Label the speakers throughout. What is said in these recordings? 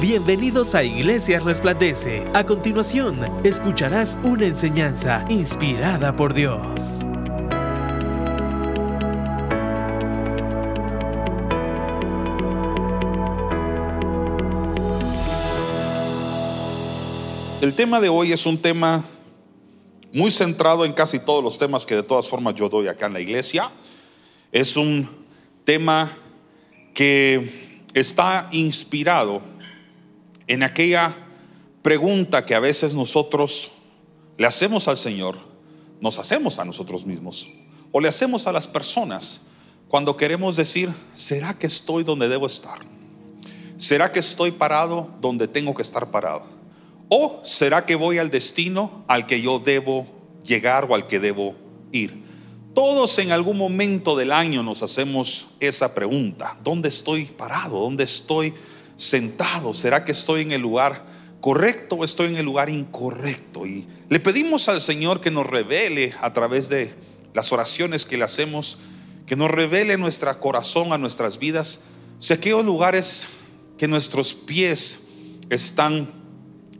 Speaker 1: Bienvenidos a Iglesia Resplandece. A continuación, escucharás una enseñanza inspirada por Dios.
Speaker 2: El tema de hoy es un tema muy centrado en casi todos los temas que de todas formas yo doy acá en la iglesia. Es un tema que está inspirado en aquella pregunta que a veces nosotros le hacemos al Señor, nos hacemos a nosotros mismos o le hacemos a las personas cuando queremos decir, ¿será que estoy donde debo estar? ¿Será que estoy parado donde tengo que estar parado? ¿O será que voy al destino al que yo debo llegar o al que debo ir? Todos en algún momento del año nos hacemos esa pregunta. ¿Dónde estoy parado? ¿Dónde estoy sentado? ¿Será que estoy en el lugar correcto o estoy en el lugar incorrecto? Y le pedimos al Señor que nos revele a través de las oraciones que le hacemos, que nos revele nuestro corazón a nuestras vidas, si aquellos lugares que nuestros pies están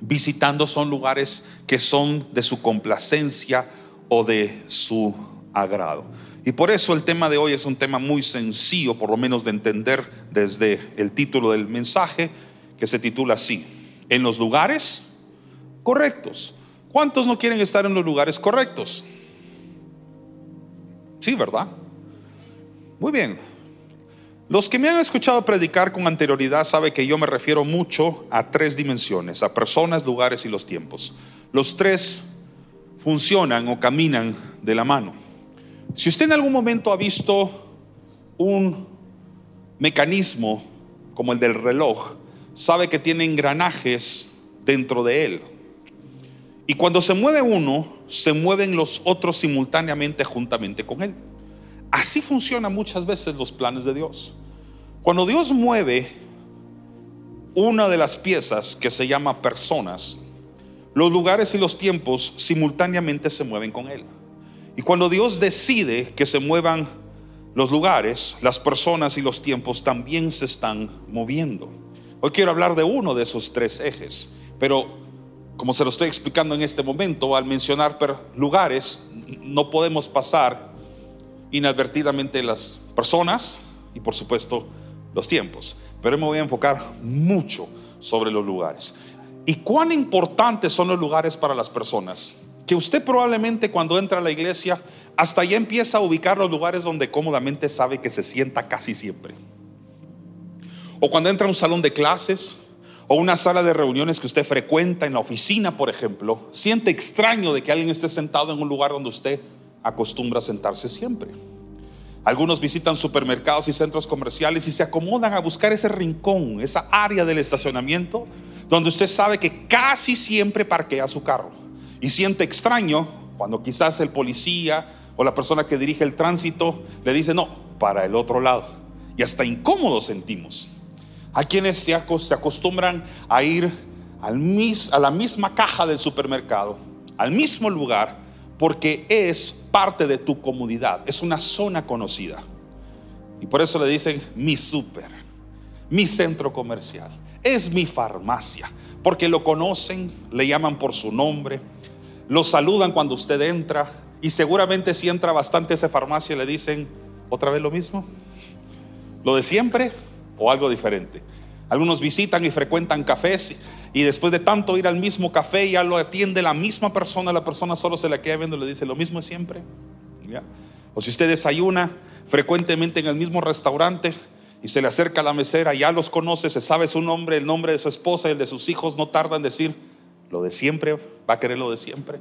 Speaker 2: visitando son lugares que son de su complacencia o de su agrado. Y por eso el tema de hoy es un tema muy sencillo, por lo menos de entender desde el título del mensaje, que se titula así, en los lugares correctos. ¿Cuántos no quieren estar en los lugares correctos? Sí, ¿verdad? Muy bien. Los que me han escuchado predicar con anterioridad saben que yo me refiero mucho a tres dimensiones, a personas, lugares y los tiempos. Los tres funcionan o caminan de la mano. Si usted en algún momento ha visto un mecanismo como el del reloj, sabe que tiene engranajes dentro de él. Y cuando se mueve uno, se mueven los otros simultáneamente juntamente con él. Así funcionan muchas veces los planes de Dios. Cuando Dios mueve una de las piezas que se llama personas, los lugares y los tiempos simultáneamente se mueven con Él. Y cuando Dios decide que se muevan los lugares, las personas y los tiempos también se están moviendo. Hoy quiero hablar de uno de esos tres ejes, pero como se lo estoy explicando en este momento, al mencionar lugares, no podemos pasar inadvertidamente las personas y por supuesto los tiempos. Pero me voy a enfocar mucho sobre los lugares. ¿Y cuán importantes son los lugares para las personas? Que usted probablemente cuando entra a la iglesia hasta allá empieza a ubicar los lugares donde cómodamente sabe que se sienta casi siempre. O cuando entra a un salón de clases o una sala de reuniones que usted frecuenta en la oficina, por ejemplo, siente extraño de que alguien esté sentado en un lugar donde usted acostumbra sentarse siempre. Algunos visitan supermercados y centros comerciales y se acomodan a buscar ese rincón, esa área del estacionamiento, donde usted sabe que casi siempre parquea su carro. Y siente extraño cuando quizás el policía o la persona que dirige el tránsito le dice, no, para el otro lado. Y hasta incómodo sentimos. Hay quienes se acostumbran a ir a la misma caja del supermercado, al mismo lugar, porque es parte de tu comodidad, es una zona conocida. Y por eso le dicen mi súper, mi centro comercial, es mi farmacia, porque lo conocen, le llaman por su nombre, lo saludan cuando usted entra y seguramente si entra bastante a esa farmacia le dicen otra vez lo mismo, lo de siempre o algo diferente. Algunos visitan y frecuentan cafés y después de tanto ir al mismo café ya lo atiende la misma persona, la persona solo se la queda viendo y le dice lo mismo es siempre. O si usted desayuna frecuentemente en el mismo restaurante y se le acerca a la mesera, ya los conoce, se sabe su nombre, el nombre de su esposa y el de sus hijos, no tarda en decir lo de siempre, va a querer lo de siempre.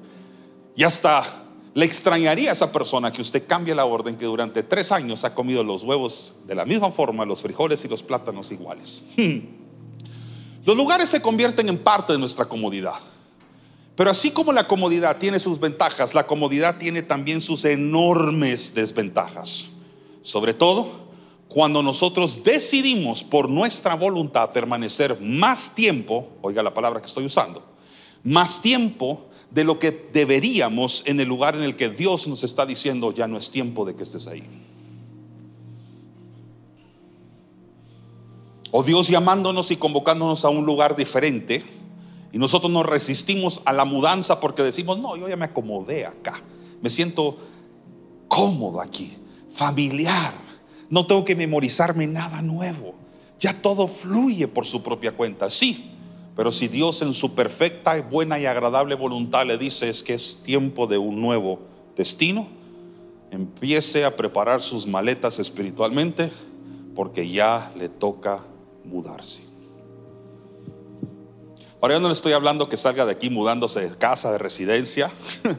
Speaker 2: Y hasta le extrañaría a esa persona que usted cambie la orden que durante tres años ha comido los huevos de la misma forma, los frijoles y los plátanos iguales. Hmm. Los lugares se convierten en parte de nuestra comodidad. Pero así como la comodidad tiene sus ventajas, la comodidad tiene también sus enormes desventajas. Sobre todo cuando nosotros decidimos por nuestra voluntad permanecer más tiempo, oiga la palabra que estoy usando, más tiempo de lo que deberíamos en el lugar en el que Dios nos está diciendo, ya no es tiempo de que estés ahí. O Dios llamándonos y convocándonos a un lugar diferente. Y nosotros nos resistimos a la mudanza porque decimos, no, yo ya me acomodé acá. Me siento cómodo aquí, familiar. No tengo que memorizarme nada nuevo. Ya todo fluye por su propia cuenta. Sí, pero si Dios en su perfecta, buena y agradable voluntad le dice es que es tiempo de un nuevo destino, empiece a preparar sus maletas espiritualmente porque ya le toca mudarse. Ahora yo no le estoy hablando que salga de aquí mudándose de casa, de residencia.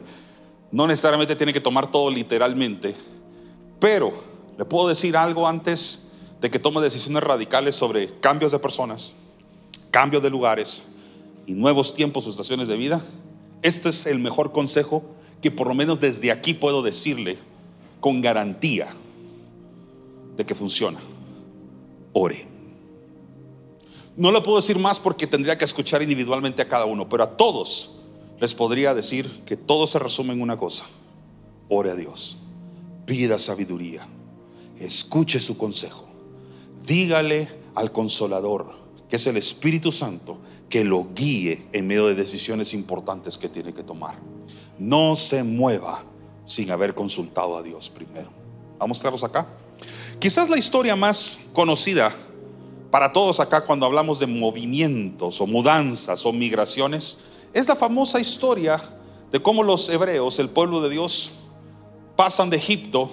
Speaker 2: No necesariamente tiene que tomar todo literalmente, pero le puedo decir algo antes de que tome decisiones radicales sobre cambios de personas, cambios de lugares y nuevos tiempos o estaciones de vida. Este es el mejor consejo que por lo menos desde aquí puedo decirle con garantía de que funciona. Ore. No lo puedo decir más porque tendría que escuchar individualmente a cada uno, pero a todos les podría decir que todo se resume en una cosa. Ore a Dios, pida sabiduría, escuche su consejo, dígale al consolador, que es el Espíritu Santo, que lo guíe en medio de decisiones importantes que tiene que tomar. No se mueva sin haber consultado a Dios primero. ¿Vamos claros acá? Quizás la historia más conocida para todos acá cuando hablamos de movimientos o mudanzas o migraciones es la famosa historia de cómo los hebreos, el pueblo de Dios, pasan de Egipto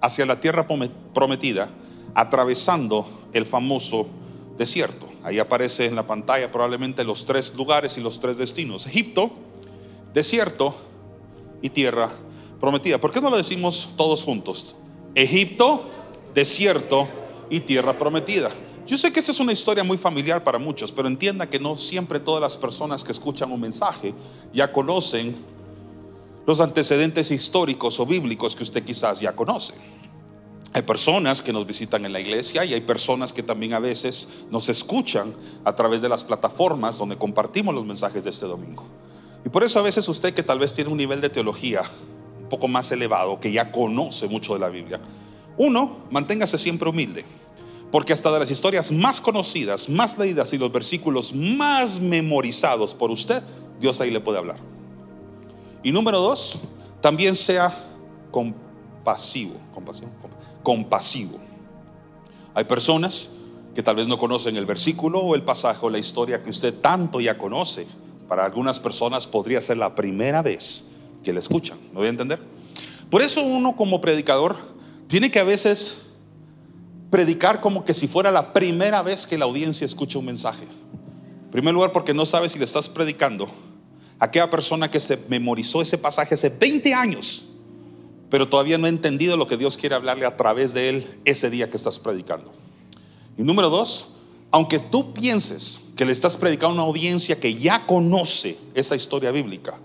Speaker 2: hacia la tierra prometida, atravesando el famoso desierto. Ahí aparece en la pantalla probablemente los tres lugares y los tres destinos. Egipto, desierto y tierra prometida. ¿Por qué no lo decimos todos juntos? Egipto, desierto y tierra prometida. Yo sé que esta es una historia muy familiar para muchos, pero entienda que no siempre todas las personas que escuchan un mensaje ya conocen los antecedentes históricos o bíblicos que usted quizás ya conoce. Hay personas que nos visitan en la iglesia y hay personas que también a veces nos escuchan a través de las plataformas donde compartimos los mensajes de este domingo. Y por eso a veces usted que tal vez tiene un nivel de teología poco más elevado, que ya conoce mucho de la Biblia. Uno, manténgase siempre humilde, porque hasta de las historias más conocidas, más leídas y los versículos más memorizados por usted, Dios ahí le puede hablar. Y número dos, también sea compasivo, compasión, compasivo. Hay personas que tal vez no conocen el versículo o el pasaje o la historia que usted tanto ya conoce. Para algunas personas podría ser la primera vez que le escuchan. ¿Me voy a entender? Por eso uno como predicador tiene que a veces predicar como que si fuera la primera vez que la audiencia escucha un mensaje. En primer lugar, porque no sabes si le estás predicando a aquella persona que se memorizó ese pasaje hace 20 años, pero todavía no ha entendido lo que Dios quiere hablarle a través de él ese día que estás predicando. Y número dos, aunque tú pienses que le estás predicando a una audiencia que ya conoce esa historia bíblica,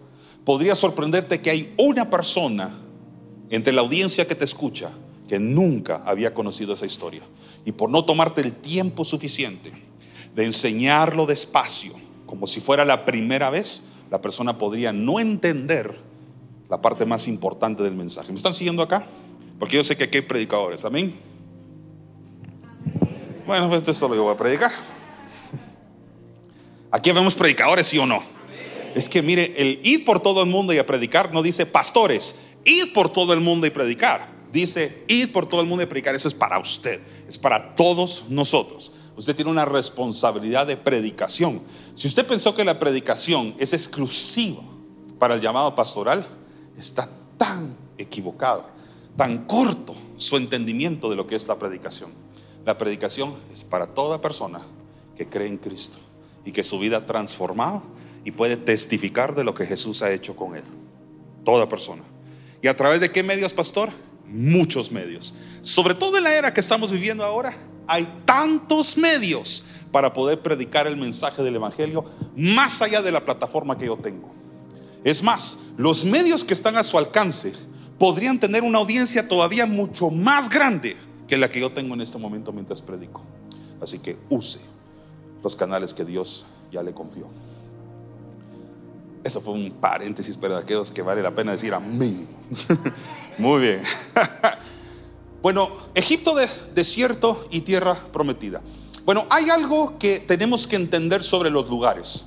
Speaker 2: podría sorprenderte que hay una persona entre la audiencia que te escucha que nunca había conocido esa historia. Y por no tomarte el tiempo suficiente de enseñarlo despacio, como si fuera la primera vez, la persona podría no entender la parte más importante del mensaje. ¿Me están siguiendo acá? Porque yo sé que aquí hay predicadores, amén. Bueno, pues esto solo yo voy a predicar. Aquí vemos predicadores, sí o no. Es que mire, el ir por todo el mundo y a predicar no dice pastores, ir por todo el mundo y predicar. Dice ir por todo el mundo y predicar. Eso es para usted, es para todos nosotros. Usted tiene una responsabilidad de predicación. Si usted pensó que la predicación es exclusiva para el llamado pastoral, está tan equivocado, tan corto su entendimiento de lo que es la predicación. La predicación es para toda persona que cree en Cristo y que su vida transformada y puede testificar de lo que Jesús ha hecho con él. Toda persona. ¿Y a través de qué medios, pastor? Muchos medios. Sobre todo en la era que estamos viviendo ahora, hay tantos medios para poder predicar el mensaje del Evangelio más allá de la plataforma que yo tengo. Es más, los medios que están a su alcance podrían tener una audiencia todavía mucho más grande que la que yo tengo en este momento mientras predico. Así que use los canales que Dios ya le confió. Eso fue un paréntesis, pero aquellos que vale la pena decir amén. Muy bien. bueno, Egipto de desierto y tierra prometida. Bueno, hay algo que tenemos que entender sobre los lugares.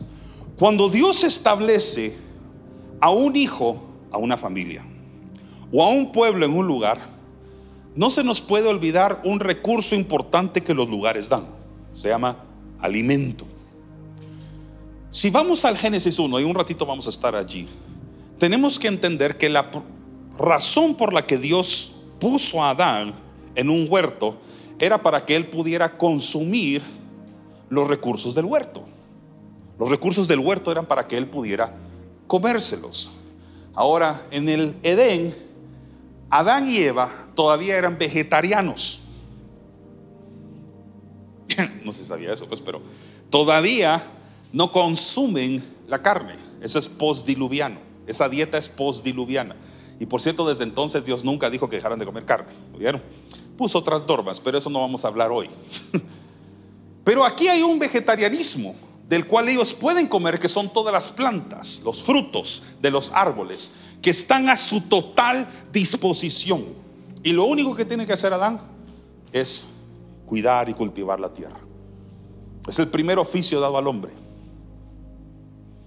Speaker 2: Cuando Dios establece a un hijo, a una familia, o a un pueblo en un lugar, no se nos puede olvidar un recurso importante que los lugares dan. Se llama alimento. Si vamos al Génesis 1, y un ratito vamos a estar allí, tenemos que entender que la razón por la que Dios puso a Adán en un huerto era para que él pudiera consumir los recursos del huerto. Los recursos del huerto eran para que él pudiera comérselos. Ahora, en el Edén, Adán y Eva todavía eran vegetarianos. no se sabía eso, pues, pero todavía no consumen la carne. Eso es postdiluviano. Esa dieta es postdiluviana. Y por cierto, desde entonces Dios nunca dijo que dejaran de comer carne. ¿Vieron? Puso otras normas, pero eso no vamos a hablar hoy. pero aquí hay un vegetarianismo del cual ellos pueden comer, que son todas las plantas, los frutos de los árboles, que están a su total disposición. Y lo único que tiene que hacer Adán es cuidar y cultivar la tierra. Es el primer oficio dado al hombre.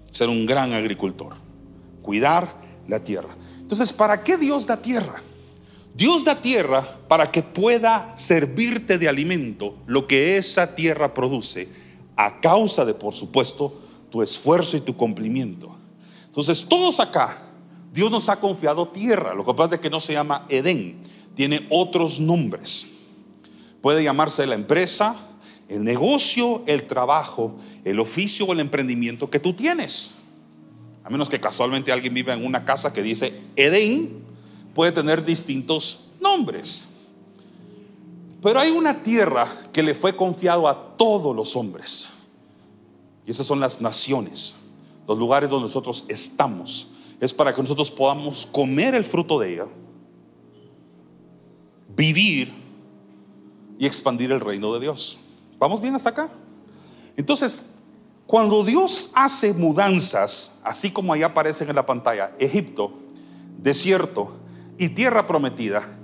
Speaker 2: Ser un gran agricultor. Cuidar la tierra. Entonces, ¿para qué Dios da tierra? Dios da tierra para que pueda servirte de alimento lo que esa tierra produce a causa de, por supuesto, tu esfuerzo y tu cumplimiento. Entonces, todos acá, Dios nos ha confiado tierra. Lo que pasa es que no se llama Edén, tiene otros nombres. Puede llamarse la empresa, el negocio, el trabajo, el oficio o el emprendimiento que tú tienes. A menos que casualmente alguien viva en una casa que dice Edén, puede tener distintos nombres. Pero hay una tierra que le fue confiado a todos los hombres. Y esas son las naciones, los lugares donde nosotros estamos. Es para que nosotros podamos comer el fruto de ella, vivir y expandir el reino de Dios. ¿Vamos bien hasta acá? Entonces, cuando Dios hace mudanzas, así como ahí aparecen en la pantalla, Egipto, desierto y tierra prometida,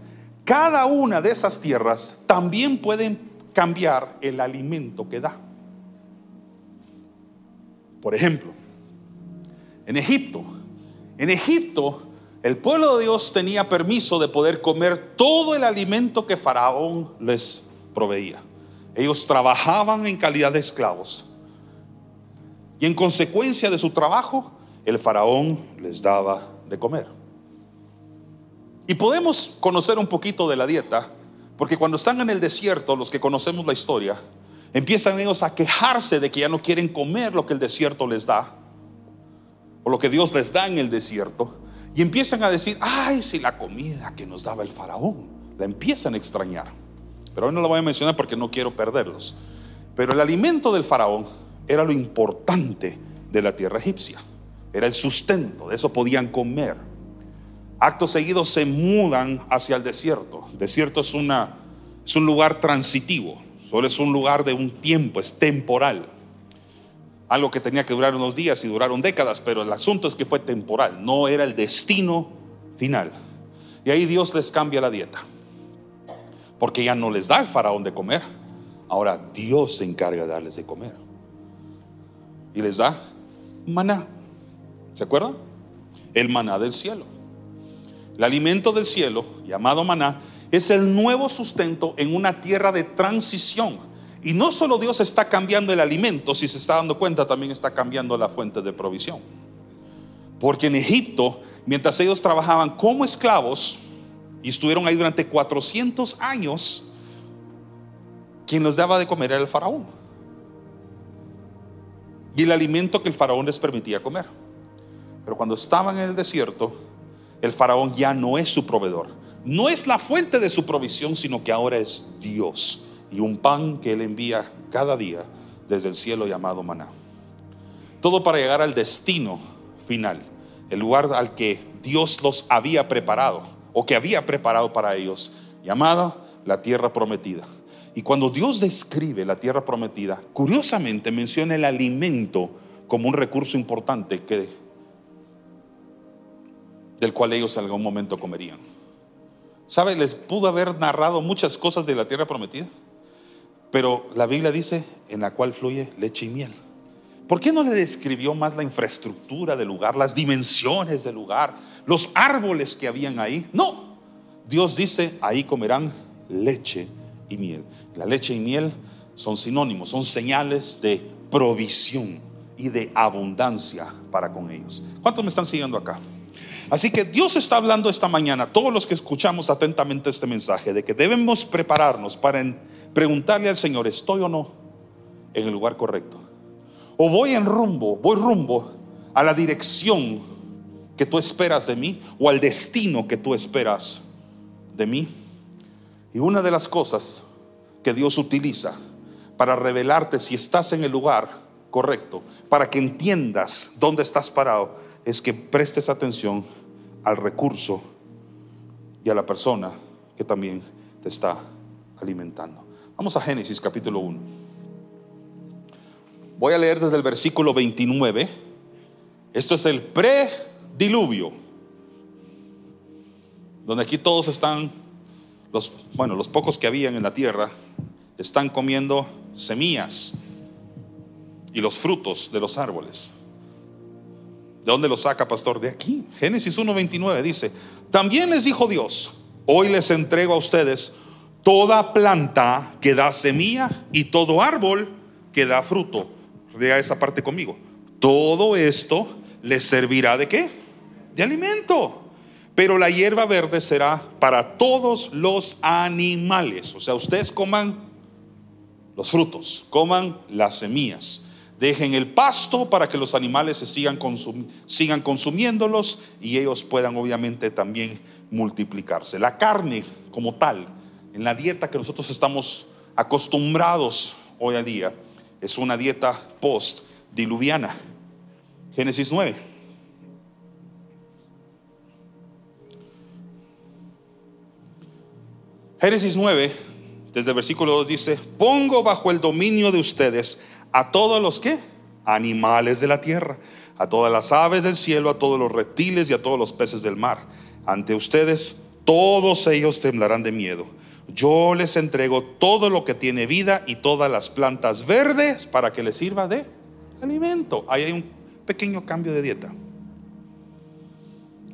Speaker 2: cada una de esas tierras también pueden cambiar el alimento que da. Por ejemplo, en Egipto, en Egipto el pueblo de Dios tenía permiso de poder comer todo el alimento que Faraón les proveía. Ellos trabajaban en calidad de esclavos y en consecuencia de su trabajo, el faraón les daba de comer. Y podemos conocer un poquito de la dieta, porque cuando están en el desierto, los que conocemos la historia, empiezan ellos a quejarse de que ya no quieren comer lo que el desierto les da, o lo que Dios les da en el desierto, y empiezan a decir, ay, si la comida que nos daba el faraón, la empiezan a extrañar. Pero hoy no la voy a mencionar porque no quiero perderlos. Pero el alimento del faraón era lo importante de la tierra egipcia. Era el sustento, de eso podían comer. Actos seguidos se mudan hacia el desierto. El desierto es, una, es un lugar transitivo, solo es un lugar de un tiempo, es temporal. Algo que tenía que durar unos días y duraron décadas, pero el asunto es que fue temporal, no era el destino final. Y ahí Dios les cambia la dieta, porque ya no les da el faraón de comer, ahora Dios se encarga de darles de comer y les da maná. ¿Se acuerdan? El maná del cielo. El alimento del cielo, llamado maná, es el nuevo sustento en una tierra de transición. Y no solo Dios está cambiando el alimento, si se está dando cuenta, también está cambiando la fuente de provisión. Porque en Egipto, mientras ellos trabajaban como esclavos y estuvieron ahí durante 400 años, quien les daba de comer era el faraón y el alimento que el faraón les permitía comer. Pero cuando estaban en el desierto, el faraón ya no es su proveedor. No es la fuente de su provisión, sino que ahora es Dios y un pan que él envía cada día desde el cielo llamado maná. Todo para llegar al destino final, el lugar al que Dios los había preparado o que había preparado para ellos, llamada la tierra prometida. Y cuando Dios describe la tierra prometida, curiosamente menciona el alimento como un recurso importante que, del cual ellos en algún momento comerían. ¿Sabe? Les pudo haber narrado muchas cosas de la tierra prometida. Pero la Biblia dice en la cual fluye leche y miel. ¿Por qué no le describió más la infraestructura del lugar, las dimensiones del lugar, los árboles que habían ahí? No, Dios dice, ahí comerán leche y miel. La leche y miel son sinónimos, son señales de provisión y de abundancia para con ellos. ¿Cuántos me están siguiendo acá? Así que Dios está hablando esta mañana, todos los que escuchamos atentamente este mensaje, de que debemos prepararnos para preguntarle al Señor, ¿estoy o no en el lugar correcto? O voy en rumbo, voy rumbo a la dirección que tú esperas de mí o al destino que tú esperas de mí. Y una de las cosas que Dios utiliza para revelarte si estás en el lugar correcto, para que entiendas dónde estás parado, es que prestes atención al recurso y a la persona que también te está alimentando. Vamos a Génesis capítulo 1. Voy a leer desde el versículo 29. Esto es el prediluvio, donde aquí todos están, los, bueno, los pocos que habían en la tierra, están comiendo semillas y los frutos de los árboles. ¿De dónde lo saca, pastor? De aquí. Génesis 1.29 dice, también les dijo Dios, hoy les entrego a ustedes toda planta que da semilla y todo árbol que da fruto. Lea esa parte conmigo. Todo esto les servirá de qué? De alimento. Pero la hierba verde será para todos los animales. O sea, ustedes coman los frutos, coman las semillas. Dejen el pasto para que los animales se sigan, sigan consumiéndolos y ellos puedan obviamente también multiplicarse. La carne como tal, en la dieta que nosotros estamos acostumbrados hoy en día, es una dieta post-diluviana. Génesis 9. Génesis 9 desde el versículo 2 dice, pongo bajo el dominio de ustedes a todos los que, animales de la tierra, a todas las aves del cielo, a todos los reptiles y a todos los peces del mar. Ante ustedes todos ellos temblarán de miedo. Yo les entrego todo lo que tiene vida y todas las plantas verdes para que les sirva de alimento. Ahí hay un pequeño cambio de dieta.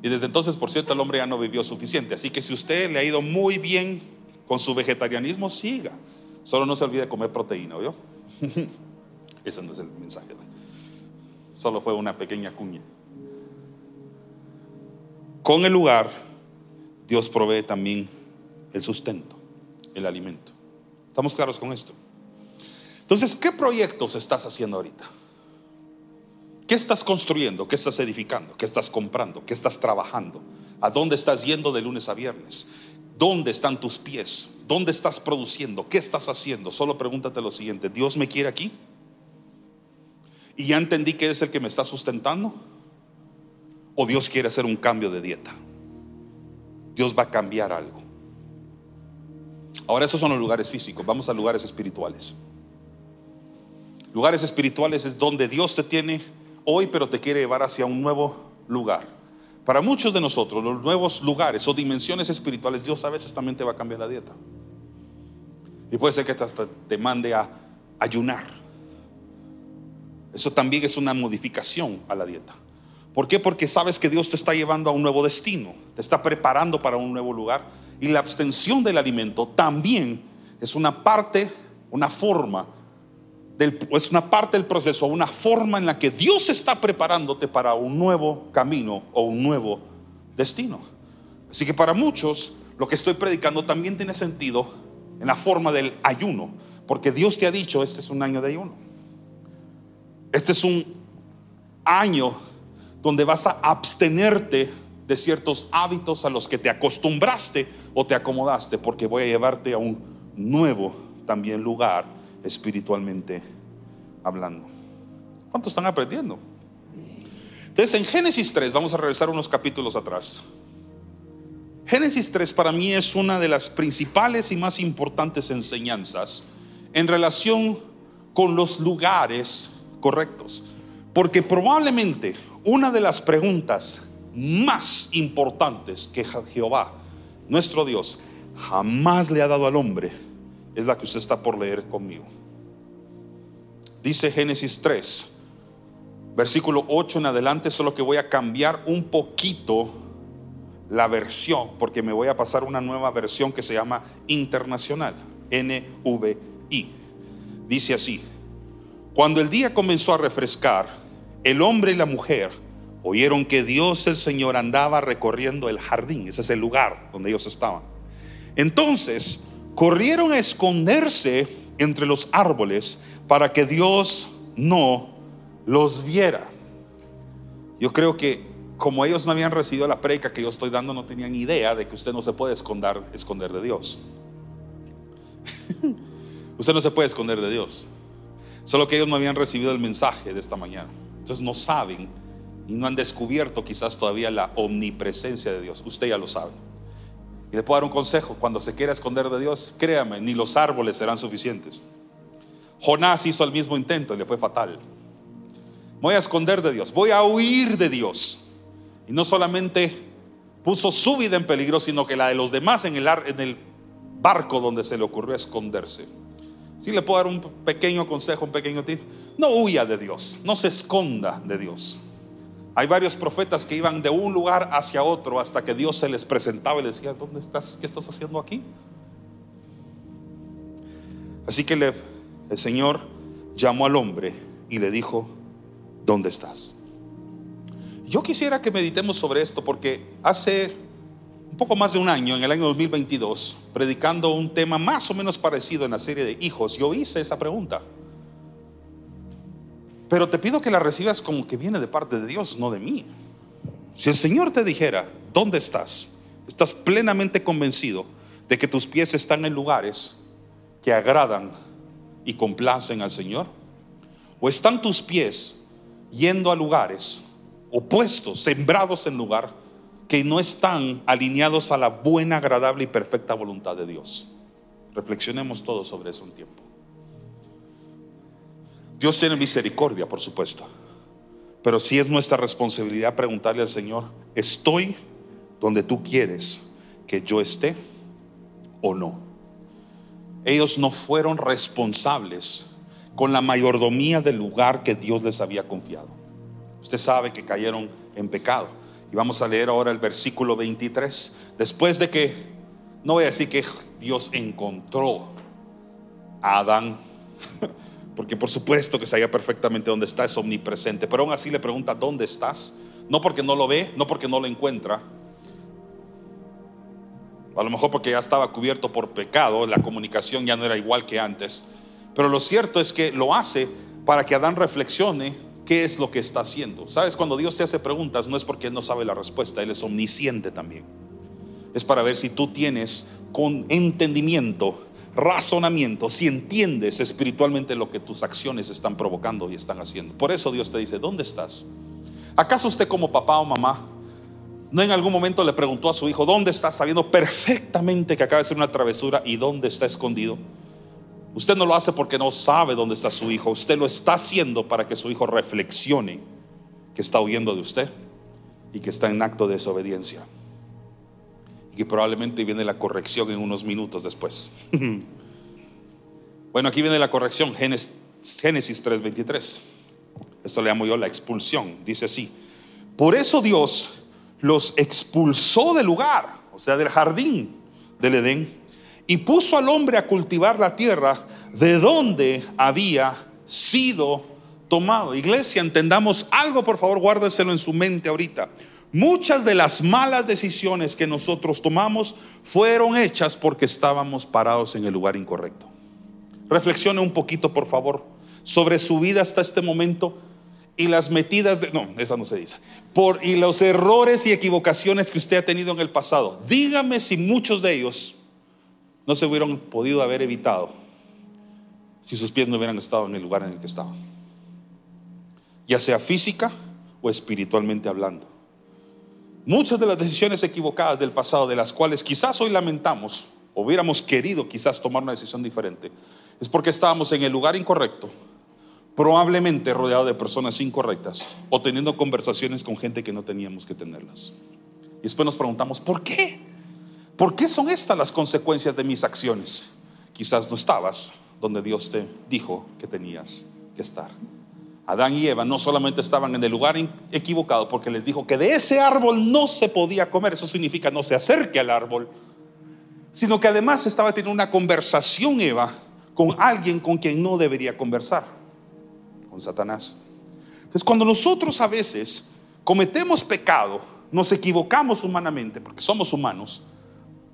Speaker 2: Y desde entonces, por cierto, el hombre ya no vivió suficiente. Así que si usted le ha ido muy bien con su vegetarianismo siga. Solo no se olvide de comer proteína, ¿oyó? Ese no es el mensaje. Solo fue una pequeña cuña. Con el lugar, Dios provee también el sustento, el alimento. ¿Estamos claros con esto? Entonces, ¿qué proyectos estás haciendo ahorita? ¿Qué estás construyendo? ¿Qué estás edificando? ¿Qué estás comprando? ¿Qué estás trabajando? ¿A dónde estás yendo de lunes a viernes? ¿Dónde están tus pies? ¿Dónde estás produciendo? ¿Qué estás haciendo? Solo pregúntate lo siguiente, ¿Dios me quiere aquí? ¿Y ya entendí que es el que me está sustentando? ¿O Dios quiere hacer un cambio de dieta? Dios va a cambiar algo. Ahora esos son los lugares físicos, vamos a lugares espirituales. Lugares espirituales es donde Dios te tiene hoy, pero te quiere llevar hacia un nuevo lugar. Para muchos de nosotros, los nuevos lugares o dimensiones espirituales, Dios a veces también te va a cambiar la dieta. Y puede ser que hasta te mande a ayunar. Eso también es una modificación a la dieta. ¿Por qué? Porque sabes que Dios te está llevando a un nuevo destino, te está preparando para un nuevo lugar. Y la abstención del alimento también es una parte, una forma es una parte del proceso, una forma en la que Dios está preparándote para un nuevo camino o un nuevo destino. Así que para muchos lo que estoy predicando también tiene sentido en la forma del ayuno, porque Dios te ha dicho, este es un año de ayuno. Este es un año donde vas a abstenerte de ciertos hábitos a los que te acostumbraste o te acomodaste, porque voy a llevarte a un nuevo también lugar espiritualmente hablando. ¿Cuántos están aprendiendo? Entonces en Génesis 3, vamos a regresar unos capítulos atrás. Génesis 3 para mí es una de las principales y más importantes enseñanzas en relación con los lugares correctos. Porque probablemente una de las preguntas más importantes que Jehová, nuestro Dios, jamás le ha dado al hombre es la que usted está por leer conmigo. Dice Génesis 3, versículo 8 en adelante, solo que voy a cambiar un poquito la versión, porque me voy a pasar una nueva versión que se llama internacional, NVI. Dice así, cuando el día comenzó a refrescar, el hombre y la mujer oyeron que Dios el Señor andaba recorriendo el jardín, ese es el lugar donde ellos estaban. Entonces corrieron a esconderse entre los árboles para que Dios no los viera. Yo creo que como ellos no habían recibido la preca que yo estoy dando, no tenían idea de que usted no se puede esconder, esconder de Dios. usted no se puede esconder de Dios. Solo que ellos no habían recibido el mensaje de esta mañana. Entonces no saben y no han descubierto quizás todavía la omnipresencia de Dios. Usted ya lo sabe. Y le puedo dar un consejo, cuando se quiera esconder de Dios, créame, ni los árboles serán suficientes. Jonás hizo el mismo intento y le fue fatal. Voy a esconder de Dios, voy a huir de Dios. Y no solamente puso su vida en peligro, sino que la de los demás en el, en el barco donde se le ocurrió esconderse. Si le puedo dar un pequeño consejo, un pequeño tip, no huya de Dios, no se esconda de Dios. Hay varios profetas que iban de un lugar hacia otro hasta que Dios se les presentaba y les decía, ¿dónde estás? ¿Qué estás haciendo aquí? Así que el Señor llamó al hombre y le dijo, ¿dónde estás? Yo quisiera que meditemos sobre esto porque hace un poco más de un año, en el año 2022, predicando un tema más o menos parecido en la serie de hijos, yo hice esa pregunta. Pero te pido que la recibas como que viene de parte de Dios, no de mí. Si el Señor te dijera, ¿dónde estás? ¿Estás plenamente convencido de que tus pies están en lugares que agradan y complacen al Señor? ¿O están tus pies yendo a lugares opuestos, sembrados en lugar que no están alineados a la buena, agradable y perfecta voluntad de Dios? Reflexionemos todos sobre eso un tiempo. Dios tiene misericordia, por supuesto. Pero sí es nuestra responsabilidad preguntarle al Señor, ¿estoy donde tú quieres que yo esté o no? Ellos no fueron responsables con la mayordomía del lugar que Dios les había confiado. Usted sabe que cayeron en pecado. Y vamos a leer ahora el versículo 23. Después de que, no voy a decir que Dios encontró a Adán porque por supuesto que sabía perfectamente dónde está, es omnipresente, pero aún así le pregunta, ¿dónde estás? No porque no lo ve, no porque no lo encuentra, a lo mejor porque ya estaba cubierto por pecado, la comunicación ya no era igual que antes, pero lo cierto es que lo hace para que Adán reflexione qué es lo que está haciendo. Sabes, cuando Dios te hace preguntas, no es porque Él no sabe la respuesta, Él es omnisciente también. Es para ver si tú tienes con entendimiento razonamiento, si entiendes espiritualmente lo que tus acciones están provocando y están haciendo. Por eso Dios te dice, ¿dónde estás? ¿Acaso usted como papá o mamá no en algún momento le preguntó a su hijo, ¿dónde está? Sabiendo perfectamente que acaba de hacer una travesura y dónde está escondido. Usted no lo hace porque no sabe dónde está su hijo. Usted lo está haciendo para que su hijo reflexione que está huyendo de usted y que está en acto de desobediencia y que probablemente viene la corrección en unos minutos después. bueno, aquí viene la corrección, Génesis, 3:23. Esto le llamo yo la expulsión. Dice así, por eso Dios los expulsó del lugar, o sea, del jardín del Edén, y puso al hombre a cultivar la tierra de donde había sido tomado. Iglesia, entendamos algo, por favor, guárdeselo en su mente ahorita. Muchas de las malas decisiones que nosotros tomamos fueron hechas porque estábamos parados en el lugar incorrecto. Reflexione un poquito, por favor, sobre su vida hasta este momento y las metidas de... No, esa no se dice. Por, y los errores y equivocaciones que usted ha tenido en el pasado. Dígame si muchos de ellos no se hubieran podido haber evitado si sus pies no hubieran estado en el lugar en el que estaban. Ya sea física o espiritualmente hablando. Muchas de las decisiones equivocadas del pasado, de las cuales quizás hoy lamentamos, hubiéramos querido quizás tomar una decisión diferente, es porque estábamos en el lugar incorrecto, probablemente rodeado de personas incorrectas o teniendo conversaciones con gente que no teníamos que tenerlas. Y después nos preguntamos, ¿por qué? ¿Por qué son estas las consecuencias de mis acciones? quizás no estabas donde Dios te dijo que tenías que estar. Adán y Eva no solamente estaban en el lugar equivocado porque les dijo que de ese árbol no se podía comer, eso significa no se acerque al árbol, sino que además estaba teniendo una conversación Eva con alguien con quien no debería conversar, con Satanás. Entonces cuando nosotros a veces cometemos pecado, nos equivocamos humanamente, porque somos humanos,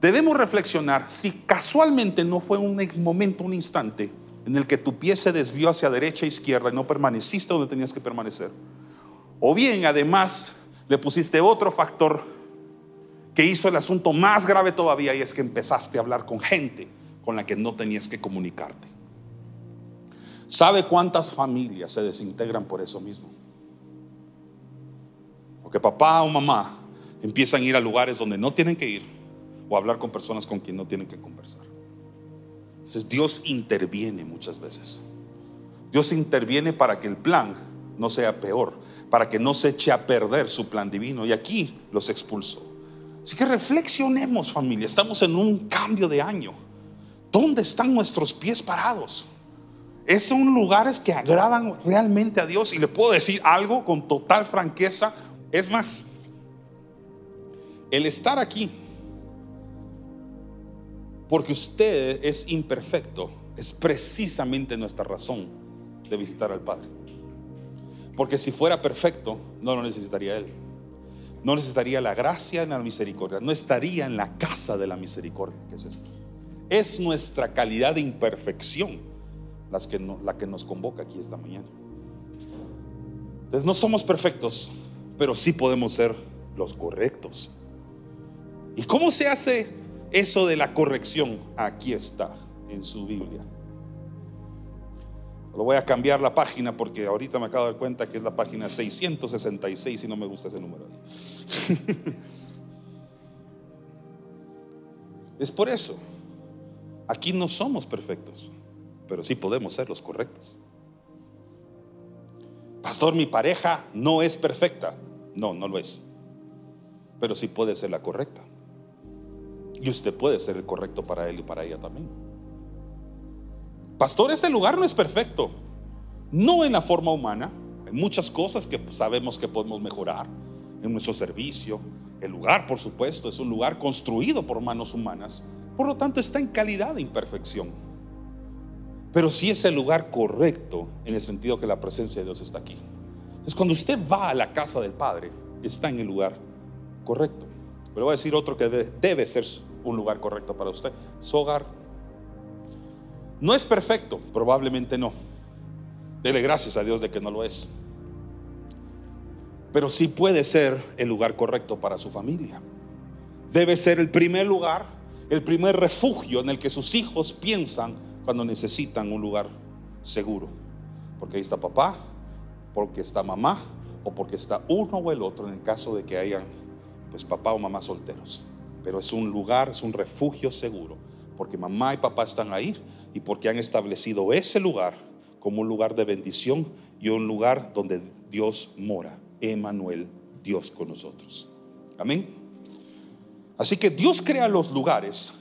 Speaker 2: debemos reflexionar si casualmente no fue un momento, un instante, en el que tu pie se desvió hacia derecha e izquierda y no permaneciste donde tenías que permanecer. O bien, además, le pusiste otro factor que hizo el asunto más grave todavía y es que empezaste a hablar con gente con la que no tenías que comunicarte. ¿Sabe cuántas familias se desintegran por eso mismo? Porque papá o mamá empiezan a ir a lugares donde no tienen que ir o hablar con personas con quien no tienen que conversar. Entonces Dios interviene muchas veces. Dios interviene para que el plan no sea peor, para que no se eche a perder su plan divino. Y aquí los expulsó. Así que reflexionemos familia, estamos en un cambio de año. ¿Dónde están nuestros pies parados? Esos son lugares que agradan realmente a Dios. Y le puedo decir algo con total franqueza. Es más, el estar aquí porque usted es imperfecto, es precisamente nuestra razón de visitar al Padre. Porque si fuera perfecto, no lo necesitaría Él. No necesitaría la gracia y la misericordia. No estaría en la casa de la misericordia, que es esto. Es nuestra calidad de imperfección la que nos convoca aquí esta mañana. Entonces no somos perfectos, pero sí podemos ser los correctos. ¿Y cómo se hace eso de la corrección, aquí está en su Biblia. Lo voy a cambiar la página porque ahorita me acabo de dar cuenta que es la página 666 y no me gusta ese número. es por eso. Aquí no somos perfectos, pero sí podemos ser los correctos. Pastor, mi pareja no es perfecta. No, no lo es. Pero sí puede ser la correcta. Y usted puede ser el correcto para él y para ella también. Pastor, este lugar no es perfecto. No en la forma humana. Hay muchas cosas que sabemos que podemos mejorar en nuestro servicio. El lugar, por supuesto, es un lugar construido por manos humanas. Por lo tanto, está en calidad de imperfección. Pero sí es el lugar correcto en el sentido que la presencia de Dios está aquí. Es cuando usted va a la casa del Padre, está en el lugar correcto. Pero voy a decir otro que debe ser un lugar correcto para usted, su hogar. No es perfecto, probablemente no. Dele gracias a Dios de que no lo es. Pero sí puede ser el lugar correcto para su familia. Debe ser el primer lugar, el primer refugio en el que sus hijos piensan cuando necesitan un lugar seguro. Porque ahí está papá, porque está mamá o porque está uno o el otro en el caso de que hayan pues papá o mamá solteros pero es un lugar, es un refugio seguro, porque mamá y papá están ahí y porque han establecido ese lugar como un lugar de bendición y un lugar donde Dios mora, Emanuel, Dios con nosotros. Amén. Así que Dios crea los lugares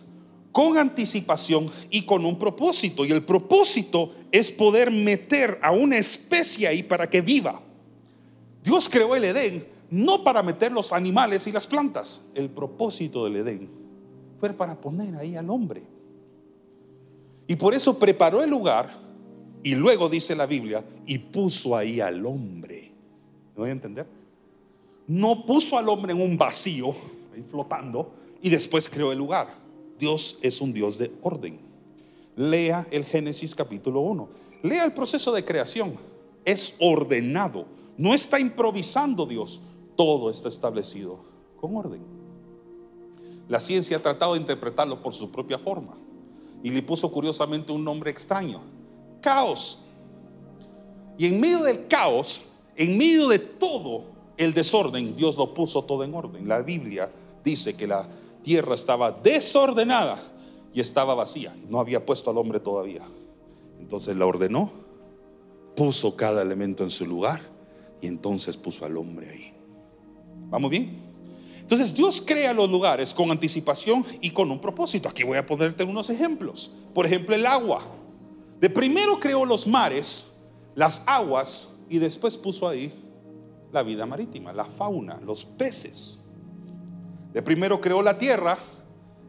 Speaker 2: con anticipación y con un propósito. Y el propósito es poder meter a una especie ahí para que viva. Dios creó el Edén no para meter los animales y las plantas. El propósito del Edén fue para poner ahí al hombre. Y por eso preparó el lugar y luego dice la Biblia, y puso ahí al hombre. ¿Me voy a entender? No puso al hombre en un vacío, ahí flotando, y después creó el lugar. Dios es un Dios de orden. Lea el Génesis capítulo 1. Lea el proceso de creación. Es ordenado. No está improvisando Dios todo está establecido con orden. La ciencia ha tratado de interpretarlo por su propia forma y le puso curiosamente un nombre extraño, caos. Y en medio del caos, en medio de todo el desorden, Dios lo puso todo en orden. La Biblia dice que la tierra estaba desordenada y estaba vacía. No había puesto al hombre todavía. Entonces la ordenó, puso cada elemento en su lugar y entonces puso al hombre ahí. ¿Vamos bien? Entonces Dios crea los lugares con anticipación y con un propósito. Aquí voy a ponerte unos ejemplos. Por ejemplo, el agua. De primero creó los mares, las aguas y después puso ahí la vida marítima, la fauna, los peces. De primero creó la tierra,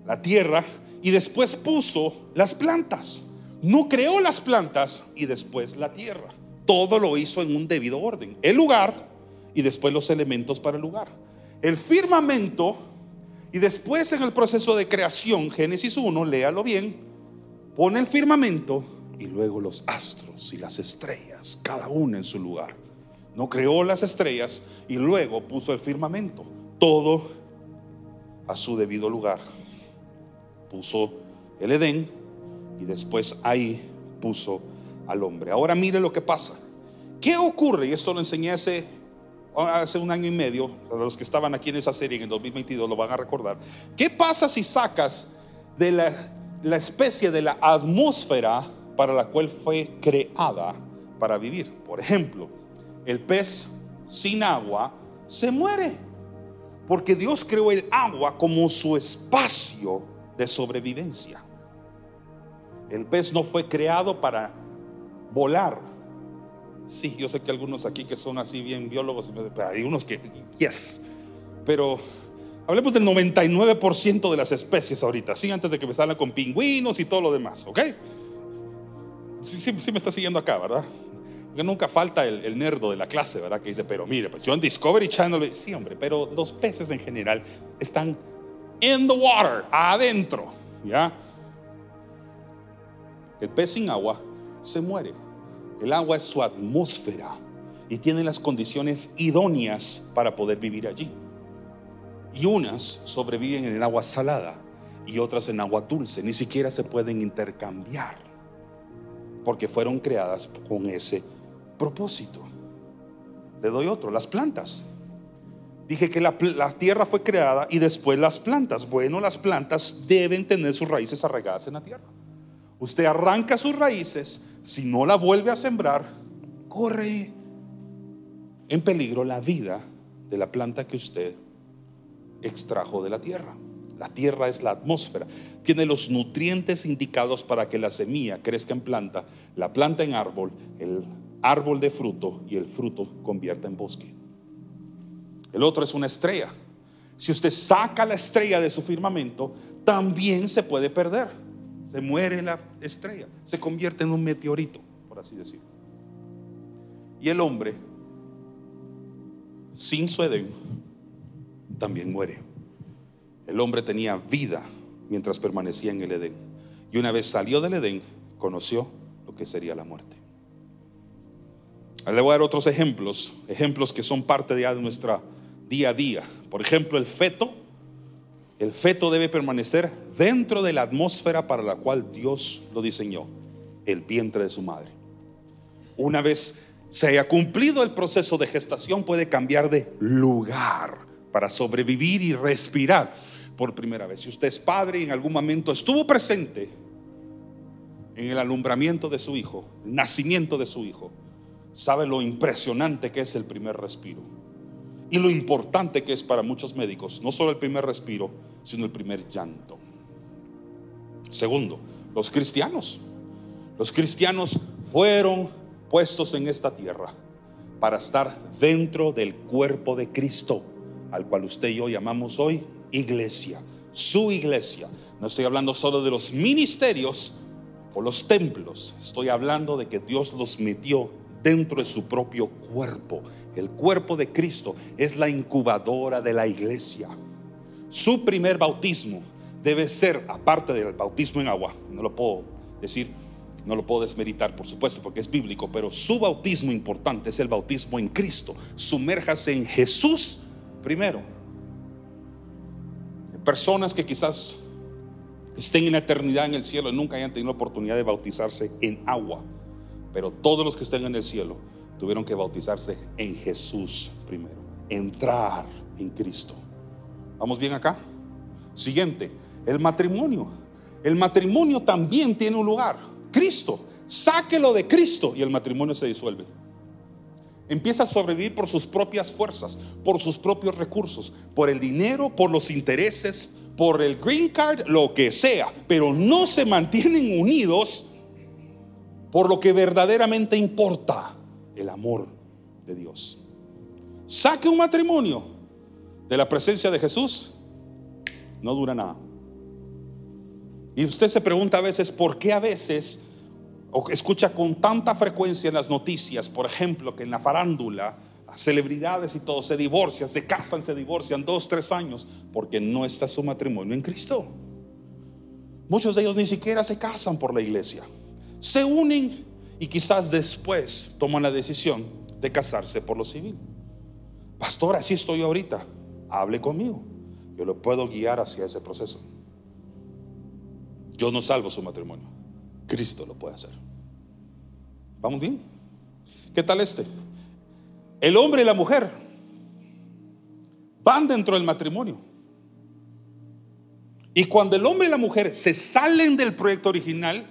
Speaker 2: la tierra y después puso las plantas. No creó las plantas y después la tierra. Todo lo hizo en un debido orden. El lugar y después los elementos para el lugar. El firmamento y después en el proceso de creación, Génesis 1, léalo bien, pone el firmamento y luego los astros y las estrellas, cada una en su lugar. No creó las estrellas y luego puso el firmamento. Todo a su debido lugar. Puso el Edén y después ahí puso al hombre. Ahora mire lo que pasa. ¿Qué ocurre? Y esto lo enseñé hace, hace un año y medio, los que estaban aquí en esa serie en el 2022 lo van a recordar. ¿Qué pasa si sacas de la, la especie de la atmósfera para la cual fue creada para vivir? Por ejemplo, el pez sin agua se muere. Porque Dios creó el agua como su espacio de sobrevivencia. El pez no fue creado para volar. Sí, yo sé que algunos aquí que son así bien biólogos, hay unos que, yes, pero hablemos del 99% de las especies ahorita, sí, antes de que me salgan con pingüinos y todo lo demás, ¿ok? Sí, sí, sí me está siguiendo acá, ¿verdad? Porque nunca falta el, el, nerdo de la clase, ¿verdad? Que dice, pero mire, pues yo en Discovery Channel, sí, hombre, pero los peces en general están in the water, adentro, ¿ya? El pez sin agua se muere. El agua es su atmósfera y tiene las condiciones idóneas para poder vivir allí. Y unas sobreviven en el agua salada y otras en agua dulce. Ni siquiera se pueden intercambiar porque fueron creadas con ese propósito. Le doy otro, las plantas. Dije que la, la, tierra fue creada y después las plantas. Bueno, las plantas deben tener sus raíces arraigadas en la tierra. Usted arranca sus raíces, si no la vuelve a sembrar, corre en peligro la vida de la planta que usted extrajo de la tierra. La tierra es la atmósfera. Tiene los nutrientes indicados para que la semilla crezca en planta, la planta en árbol, el árbol de fruto y el fruto convierta en bosque. El otro es una estrella. Si usted saca la estrella de su firmamento, también se puede perder se muere la estrella, se convierte en un meteorito, por así decirlo. Y el hombre, sin su Edén, también muere. El hombre tenía vida mientras permanecía en el Edén. Y una vez salió del Edén, conoció lo que sería la muerte. Le voy a dar otros ejemplos, ejemplos que son parte de nuestra día a día. Por ejemplo, el feto el feto debe permanecer dentro de la atmósfera para la cual Dios lo diseñó, el vientre de su madre. Una vez se haya cumplido el proceso de gestación, puede cambiar de lugar para sobrevivir y respirar por primera vez. Si usted es padre y en algún momento estuvo presente en el alumbramiento de su hijo, el nacimiento de su hijo, sabe lo impresionante que es el primer respiro y lo importante que es para muchos médicos, no solo el primer respiro, sino el primer llanto. Segundo, los cristianos. Los cristianos fueron puestos en esta tierra para estar dentro del cuerpo de Cristo, al cual usted y yo llamamos hoy iglesia, su iglesia. No estoy hablando solo de los ministerios o los templos, estoy hablando de que Dios los metió dentro de su propio cuerpo. El cuerpo de Cristo es la incubadora de la iglesia. Su primer bautismo debe ser, aparte del bautismo en agua, no lo puedo decir, no lo puedo desmeritar, por supuesto, porque es bíblico, pero su bautismo importante es el bautismo en Cristo. Sumérjase en Jesús primero. Personas que quizás estén en la eternidad en el cielo y nunca hayan tenido la oportunidad de bautizarse en agua, pero todos los que estén en el cielo tuvieron que bautizarse en Jesús primero, entrar en Cristo. ¿Vamos bien acá? Siguiente, el matrimonio. El matrimonio también tiene un lugar. Cristo, sáquelo de Cristo y el matrimonio se disuelve. Empieza a sobrevivir por sus propias fuerzas, por sus propios recursos, por el dinero, por los intereses, por el green card, lo que sea, pero no se mantienen unidos por lo que verdaderamente importa, el amor de Dios. Saque un matrimonio de la presencia de Jesús, no dura nada. Y usted se pregunta a veces, ¿por qué a veces, o escucha con tanta frecuencia en las noticias, por ejemplo, que en la farándula, celebridades y todo se divorcian, se casan, se divorcian dos, tres años, porque no está su matrimonio en Cristo. Muchos de ellos ni siquiera se casan por la iglesia. Se unen y quizás después toman la decisión de casarse por lo civil. Pastor, así estoy ahorita. Hable conmigo. Yo lo puedo guiar hacia ese proceso. Yo no salvo su matrimonio. Cristo lo puede hacer. ¿Vamos bien? ¿Qué tal este? El hombre y la mujer van dentro del matrimonio. Y cuando el hombre y la mujer se salen del proyecto original,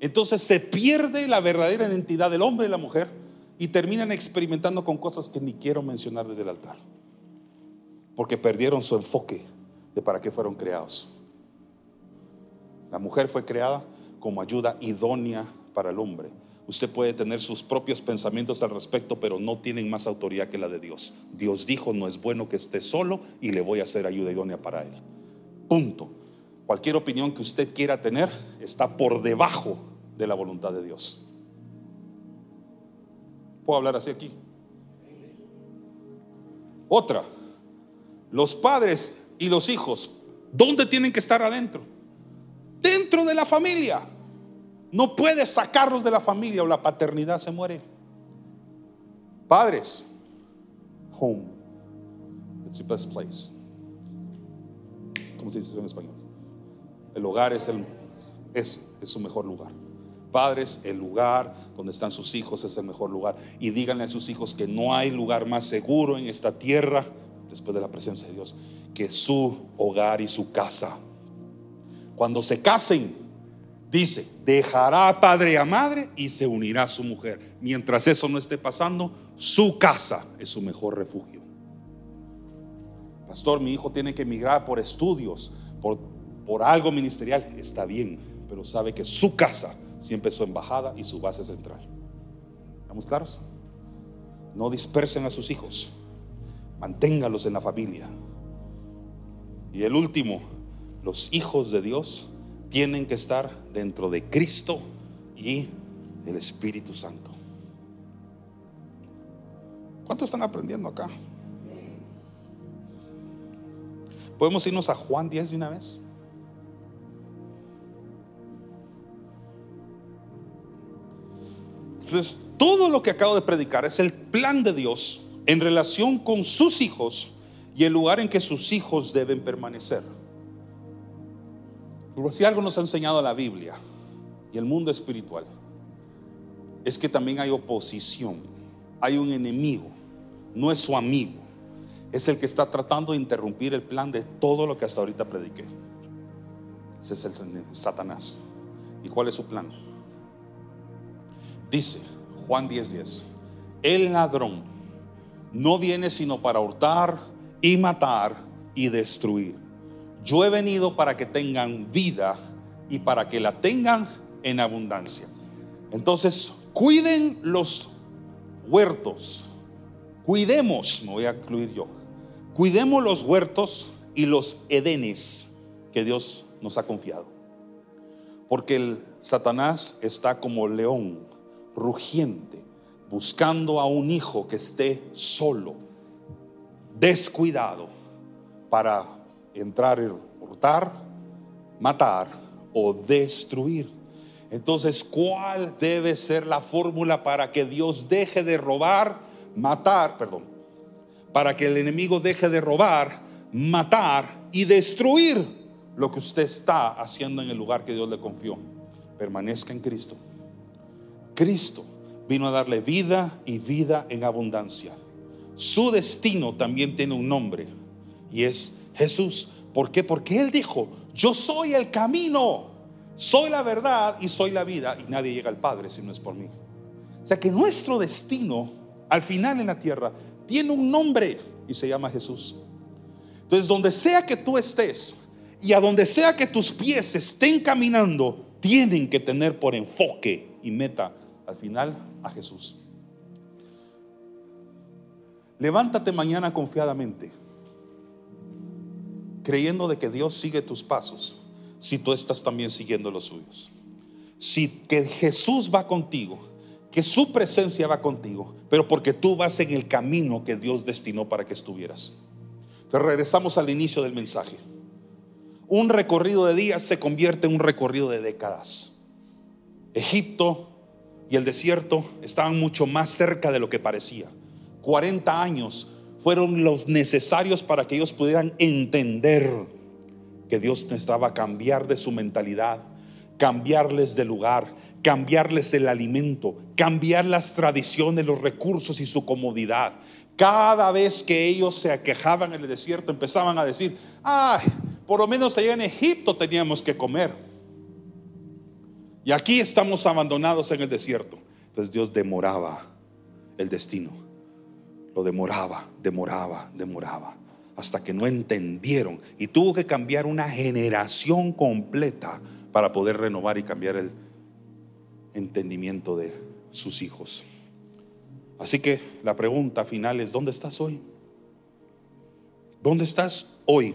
Speaker 2: entonces se pierde la verdadera identidad del hombre y la mujer y terminan experimentando con cosas que ni quiero mencionar desde el altar. Porque perdieron su enfoque de para qué fueron creados. La mujer fue creada como ayuda idónea para el hombre. Usted puede tener sus propios pensamientos al respecto, pero no tienen más autoridad que la de Dios. Dios dijo, no es bueno que esté solo y le voy a hacer ayuda idónea para él. Punto. Cualquier opinión que usted quiera tener está por debajo de la voluntad de Dios. ¿Puedo hablar así aquí? Otra, los padres y los hijos, ¿dónde tienen que estar adentro? Dentro de la familia. No puedes sacarlos de la familia o la paternidad se muere. Padres, home. It's the best place. ¿Cómo se dice eso en español? El hogar es, el, es, es su mejor lugar. Padres, el lugar donde están sus hijos es el mejor lugar. Y díganle a sus hijos que no hay lugar más seguro en esta tierra, después de la presencia de Dios, que su hogar y su casa. Cuando se casen, dice, dejará a padre y a madre y se unirá a su mujer. Mientras eso no esté pasando, su casa es su mejor refugio. Pastor, mi hijo tiene que emigrar por estudios, por, por algo ministerial. Está bien, pero sabe que su casa siempre su embajada y su base central. ¿Estamos claros? No dispersen a sus hijos, manténgalos en la familia. Y el último, los hijos de Dios tienen que estar dentro de Cristo y el Espíritu Santo. ¿Cuántos están aprendiendo acá? ¿Podemos irnos a Juan 10 de una vez? Entonces, todo lo que acabo de predicar es el plan de Dios en relación con sus hijos y el lugar en que sus hijos deben permanecer. si algo nos ha enseñado la Biblia y el mundo espiritual, es que también hay oposición, hay un enemigo, no es su amigo, es el que está tratando de interrumpir el plan de todo lo que hasta ahorita prediqué. Ese es el Satanás. ¿Y cuál es su plan? Dice Juan 10:10, el ladrón no viene sino para hurtar y matar y destruir. Yo he venido para que tengan vida y para que la tengan en abundancia. Entonces, cuiden los huertos. Cuidemos, me voy a incluir yo. Cuidemos los huertos y los edenes que Dios nos ha confiado. Porque el Satanás está como león rugiente, buscando a un hijo que esté solo, descuidado, para entrar y hurtar, matar o destruir. Entonces, ¿cuál debe ser la fórmula para que Dios deje de robar, matar, perdón, para que el enemigo deje de robar, matar y destruir lo que usted está haciendo en el lugar que Dios le confió? Permanezca en Cristo. Cristo vino a darle vida y vida en abundancia. Su destino también tiene un nombre y es Jesús. ¿Por qué? Porque Él dijo, yo soy el camino, soy la verdad y soy la vida y nadie llega al Padre si no es por mí. O sea que nuestro destino al final en la tierra, tiene un nombre y se llama Jesús. Entonces, donde sea que tú estés y a donde sea que tus pies estén caminando, tienen que tener por enfoque y meta al final a Jesús. Levántate mañana confiadamente, creyendo de que Dios sigue tus pasos, si tú estás también siguiendo los suyos. Si que Jesús va contigo, que su presencia va contigo, pero porque tú vas en el camino que Dios destinó para que estuvieras. Entonces regresamos al inicio del mensaje. Un recorrido de días se convierte en un recorrido de décadas. Egipto y el desierto estaban mucho más cerca de lo que parecía. 40 años fueron los necesarios para que ellos pudieran entender que Dios necesitaba cambiar de su mentalidad, cambiarles de lugar, cambiarles el alimento, cambiar las tradiciones, los recursos y su comodidad. Cada vez que ellos se aquejaban en el desierto, empezaban a decir, ay, por lo menos allá en Egipto teníamos que comer. Y aquí estamos abandonados en el desierto. Entonces Dios demoraba el destino lo demoraba, demoraba, demoraba, hasta que no entendieron y tuvo que cambiar una generación completa para poder renovar y cambiar el entendimiento de sus hijos. Así que la pregunta final es, ¿dónde estás hoy? ¿Dónde estás hoy?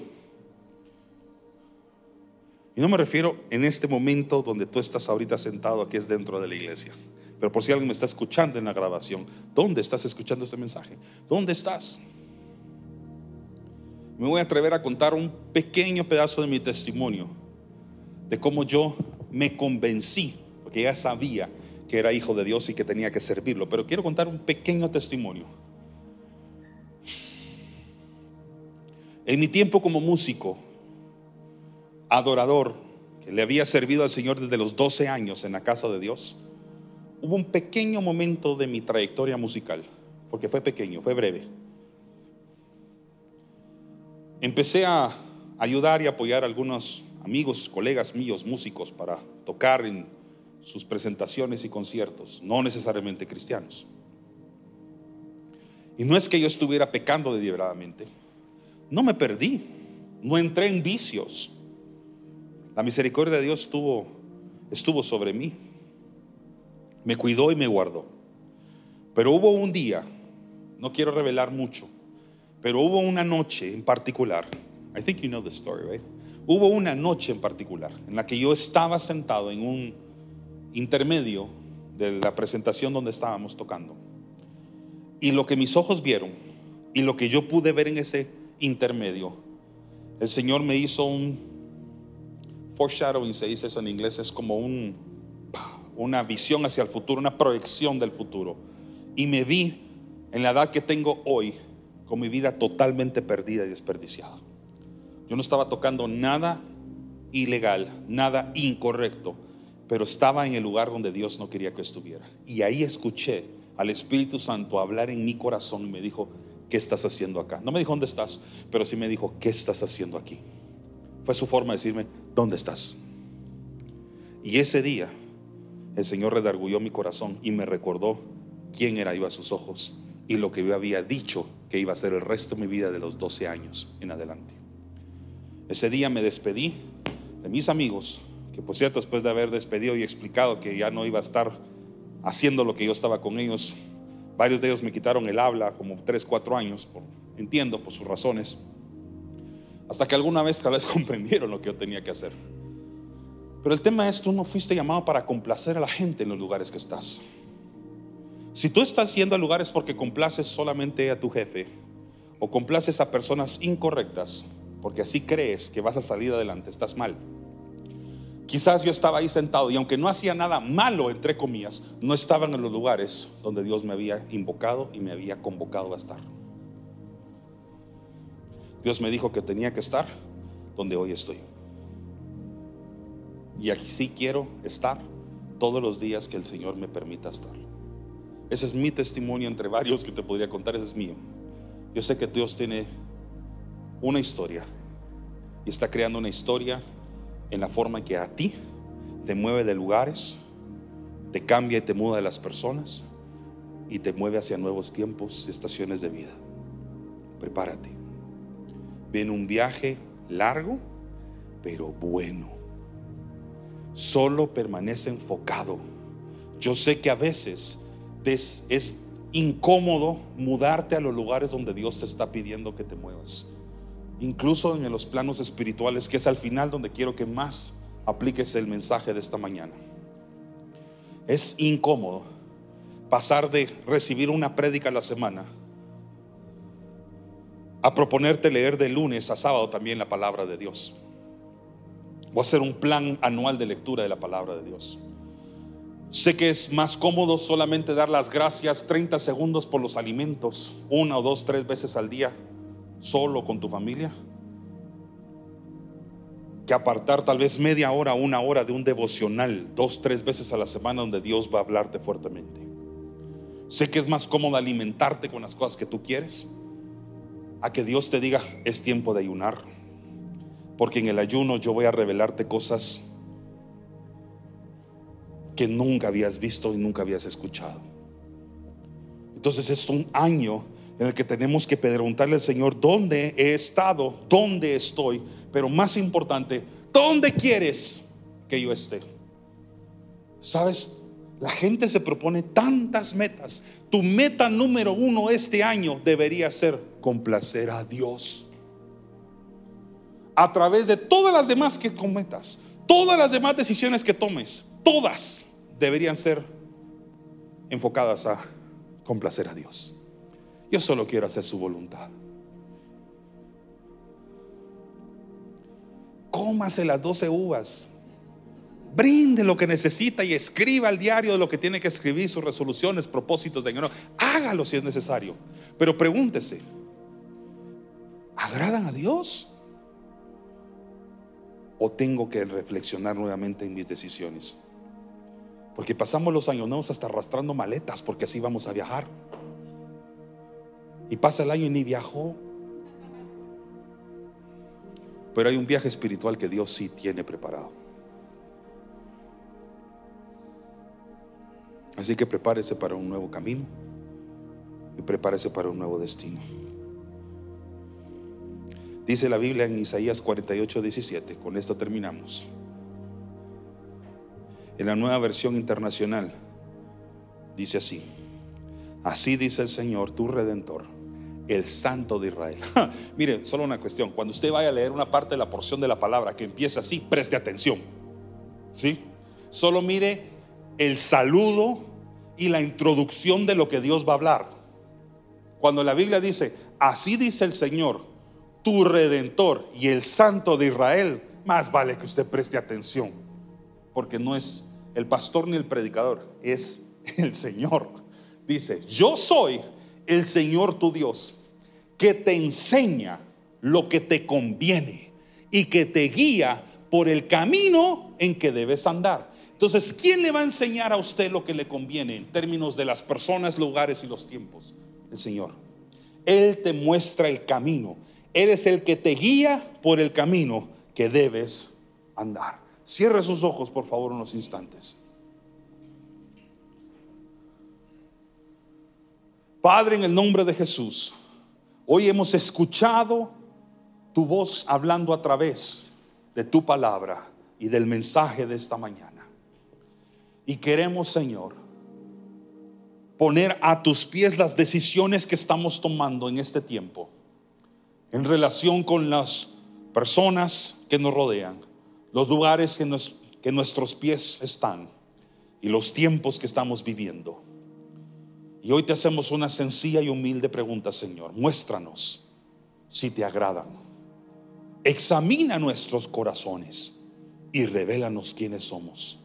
Speaker 2: Y no me refiero en este momento donde tú estás ahorita sentado aquí es dentro de la iglesia. Pero por si alguien me está escuchando en la grabación, ¿dónde estás escuchando este mensaje? ¿Dónde estás? Me voy a atrever a contar un pequeño pedazo de mi testimonio, de cómo yo me convencí, porque ya sabía que era hijo de Dios y que tenía que servirlo, pero quiero contar un pequeño testimonio. En mi tiempo como músico, adorador, que le había servido al Señor desde los 12 años en la casa de Dios, hubo un pequeño momento de mi trayectoria musical, porque fue pequeño, fue breve. Empecé a ayudar y apoyar a algunos amigos, colegas míos, músicos, para tocar en sus presentaciones y conciertos, no necesariamente cristianos. Y no es que yo estuviera pecando deliberadamente, no me perdí, no entré en vicios. La misericordia de Dios estuvo, estuvo sobre mí me cuidó y me guardó. Pero hubo un día, no quiero revelar mucho, pero hubo una noche en particular. I think you know the story, right? Hubo una noche en particular en la que yo estaba sentado en un intermedio de la presentación donde estábamos tocando. Y lo que mis ojos vieron y lo que yo pude ver en ese intermedio, el Señor me hizo un foreshadowing, se dice eso en inglés, es como un una visión hacia el futuro, una proyección del futuro. Y me vi en la edad que tengo hoy con mi vida totalmente perdida y desperdiciada. Yo no estaba tocando nada ilegal, nada incorrecto, pero estaba en el lugar donde Dios no quería que estuviera. Y ahí escuché al Espíritu Santo hablar en mi corazón y me dijo, ¿qué estás haciendo acá? No me dijo dónde estás, pero sí me dijo, ¿qué estás haciendo aquí? Fue su forma de decirme, ¿dónde estás? Y ese día el Señor redargulló mi corazón y me recordó quién era yo a sus ojos y lo que yo había dicho que iba a ser el resto de mi vida de los 12 años en adelante. Ese día me despedí de mis amigos, que por cierto después de haber despedido y explicado que ya no iba a estar haciendo lo que yo estaba con ellos, varios de ellos me quitaron el habla como 3, 4 años, entiendo por sus razones, hasta que alguna vez tal vez comprendieron lo que yo tenía que hacer. Pero el tema es, tú no fuiste llamado para complacer a la gente en los lugares que estás. Si tú estás yendo a lugares porque complaces solamente a tu jefe o complaces a personas incorrectas, porque así crees que vas a salir adelante, estás mal. Quizás yo estaba ahí sentado y aunque no hacía nada malo, entre comillas, no estaban en los lugares donde Dios me había invocado y me había convocado a estar. Dios me dijo que tenía que estar donde hoy estoy. Y aquí sí quiero estar todos los días que el Señor me permita estar. Ese es mi testimonio entre varios que te podría contar, ese es mío. Yo sé que Dios tiene una historia y está creando una historia en la forma que a ti te mueve de lugares, te cambia y te muda de las personas y te mueve hacia nuevos tiempos, estaciones de vida. Prepárate. Viene un viaje largo, pero bueno. Solo permanece enfocado. Yo sé que a veces es, es incómodo mudarte a los lugares donde Dios te está pidiendo que te muevas. Incluso en los planos espirituales, que es al final donde quiero que más apliques el mensaje de esta mañana. Es incómodo pasar de recibir una prédica a la semana a proponerte leer de lunes a sábado también la palabra de Dios. O hacer un plan anual de lectura de la palabra de Dios. Sé que es más cómodo solamente dar las gracias 30 segundos por los alimentos, una o dos, tres veces al día, solo con tu familia, que apartar tal vez media hora, una hora de un devocional, dos, tres veces a la semana donde Dios va a hablarte fuertemente. Sé que es más cómodo alimentarte con las cosas que tú quieres, a que Dios te diga, es tiempo de ayunar, porque en el ayuno yo voy a revelarte cosas que nunca habías visto y nunca habías escuchado. Entonces es un año en el que tenemos que preguntarle al Señor dónde he estado, dónde estoy, pero más importante, ¿dónde quieres que yo esté? ¿Sabes? La gente se propone tantas metas. Tu meta número uno este año debería ser complacer a Dios. A través de todas las demás que cometas, todas las demás decisiones que tomes, todas deberían ser enfocadas a complacer a Dios. Yo solo quiero hacer su voluntad. Cómase las doce uvas. Brinde lo que necesita y escriba al diario de lo que tiene que escribir, sus resoluciones, propósitos de año. Hágalo si es necesario. Pero pregúntese, ¿agradan a Dios? ¿O tengo que reflexionar nuevamente en mis decisiones? Porque pasamos los años nuevos hasta arrastrando maletas porque así vamos a viajar. Y pasa el año y ni viajó. Pero hay un viaje espiritual que Dios sí tiene preparado. Así que prepárese para un nuevo camino y prepárese para un nuevo destino. Dice la Biblia en Isaías 48, 17, con esto terminamos en la nueva versión internacional, dice así, así dice el Señor, tu redentor, el Santo de Israel. mire, solo una cuestión, cuando usted vaya a leer una parte de la porción de la palabra que empieza así, preste atención. ¿Sí? Solo mire el saludo y la introducción de lo que Dios va a hablar. Cuando la Biblia dice, así dice el Señor, tu redentor y el Santo de Israel, más vale que usted preste atención, porque no es el pastor ni el predicador, es el Señor. Dice, yo soy el Señor tu Dios, que te enseña lo que te conviene y que te guía por el camino en que debes andar. Entonces, ¿quién le va a enseñar a usted lo que le conviene en términos de las personas, lugares y los tiempos? El Señor. Él te muestra el camino. Eres el que te guía por el camino que debes andar. Cierre sus ojos, por favor, unos instantes. Padre, en el nombre de Jesús, hoy hemos escuchado tu voz hablando a través de tu palabra y del mensaje de esta mañana. Y queremos, Señor, poner a tus pies las decisiones que estamos tomando en este tiempo en relación con las personas que nos rodean los lugares que, que nuestros pies están y los tiempos que estamos viviendo. Y hoy te hacemos una sencilla y humilde pregunta, Señor. Muéstranos si te agradan. Examina nuestros corazones y revélanos quiénes somos.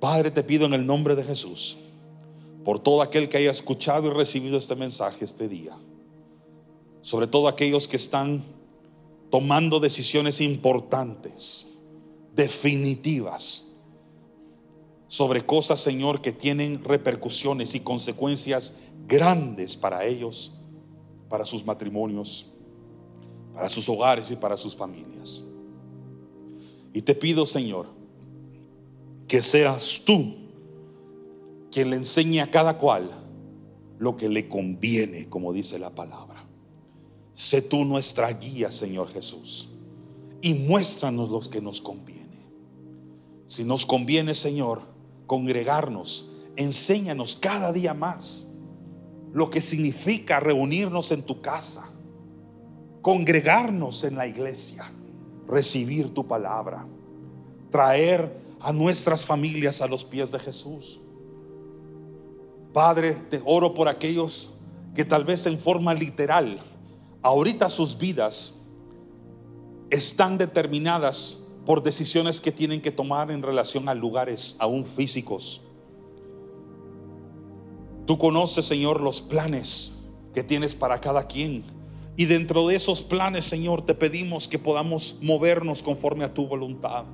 Speaker 2: Padre, te pido en el nombre de Jesús, por todo aquel que haya escuchado y recibido este mensaje este día, sobre todo aquellos que están tomando decisiones importantes, definitivas, sobre cosas, Señor, que tienen repercusiones y consecuencias grandes para ellos, para sus matrimonios, para sus hogares y para sus familias. Y te pido, Señor, que seas tú quien le enseñe a cada cual lo que le conviene, como dice la palabra. Sé tú nuestra guía, Señor Jesús, y muéstranos los que nos conviene. Si nos conviene, Señor, congregarnos, enséñanos cada día más lo que significa reunirnos en tu casa, congregarnos en la iglesia, recibir tu palabra, traer a nuestras familias a los pies de Jesús. Padre, te oro por aquellos que tal vez en forma literal, ahorita sus vidas están determinadas por decisiones que tienen que tomar en relación a lugares aún físicos. Tú conoces, Señor, los planes que tienes para cada quien. Y dentro de esos planes, Señor, te pedimos que podamos movernos conforme a tu voluntad.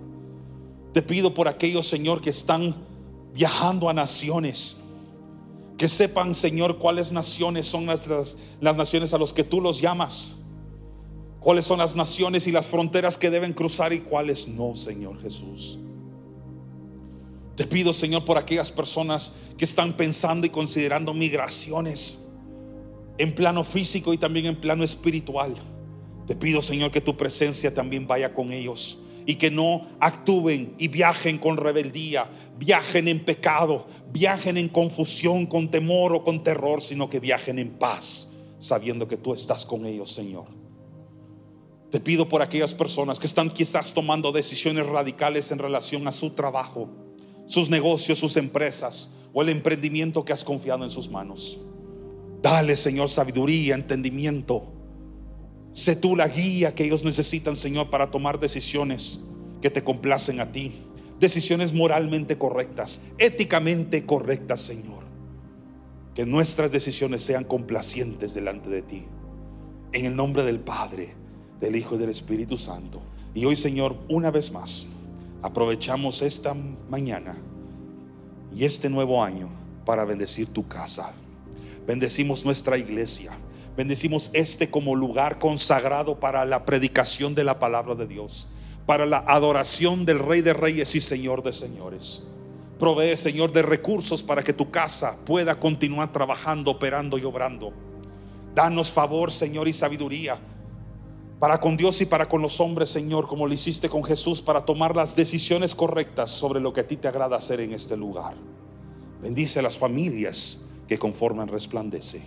Speaker 2: Te pido por aquellos, Señor, que están viajando a naciones. Que sepan, Señor, cuáles naciones son las, las, las naciones a las que tú los llamas. Cuáles son las naciones y las fronteras que deben cruzar y cuáles no, Señor Jesús. Te pido, Señor, por aquellas personas que están pensando y considerando migraciones en plano físico y también en plano espiritual. Te pido, Señor, que tu presencia también vaya con ellos y que no actúen y viajen con rebeldía, viajen en pecado, viajen en confusión, con temor o con terror, sino que viajen en paz, sabiendo que tú estás con ellos, Señor. Te pido por aquellas personas que están quizás tomando decisiones radicales en relación a su trabajo, sus negocios, sus empresas o el emprendimiento que has confiado en sus manos. Dale, Señor, sabiduría, entendimiento Sé tú la guía que ellos necesitan, Señor, para tomar decisiones que te complacen a ti. Decisiones moralmente correctas, éticamente correctas, Señor. Que nuestras decisiones sean complacientes delante de ti. En el nombre del Padre, del Hijo y del Espíritu Santo. Y hoy, Señor, una vez más, aprovechamos esta mañana y este nuevo año para bendecir tu casa. Bendecimos nuestra iglesia Bendecimos este como lugar consagrado para la predicación de la palabra de Dios, para la adoración del Rey de Reyes y Señor de Señores. Provee, Señor, de recursos para que tu casa pueda continuar trabajando, operando y obrando. Danos favor, Señor, y sabiduría para con Dios y para con los hombres, Señor, como lo hiciste con Jesús, para tomar las decisiones correctas sobre lo que a ti te agrada hacer en este lugar. Bendice a las familias que conforman resplandece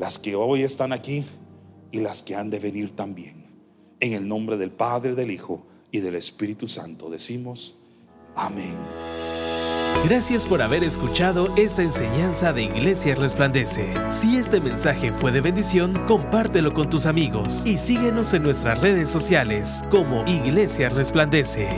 Speaker 2: las que hoy están aquí y las que han de venir también. En el nombre del Padre, del Hijo y del Espíritu Santo decimos, amén.
Speaker 1: Gracias por haber escuchado esta enseñanza de Iglesia Resplandece. Si este mensaje fue de bendición, compártelo con tus amigos y síguenos en nuestras redes sociales como Iglesia Resplandece.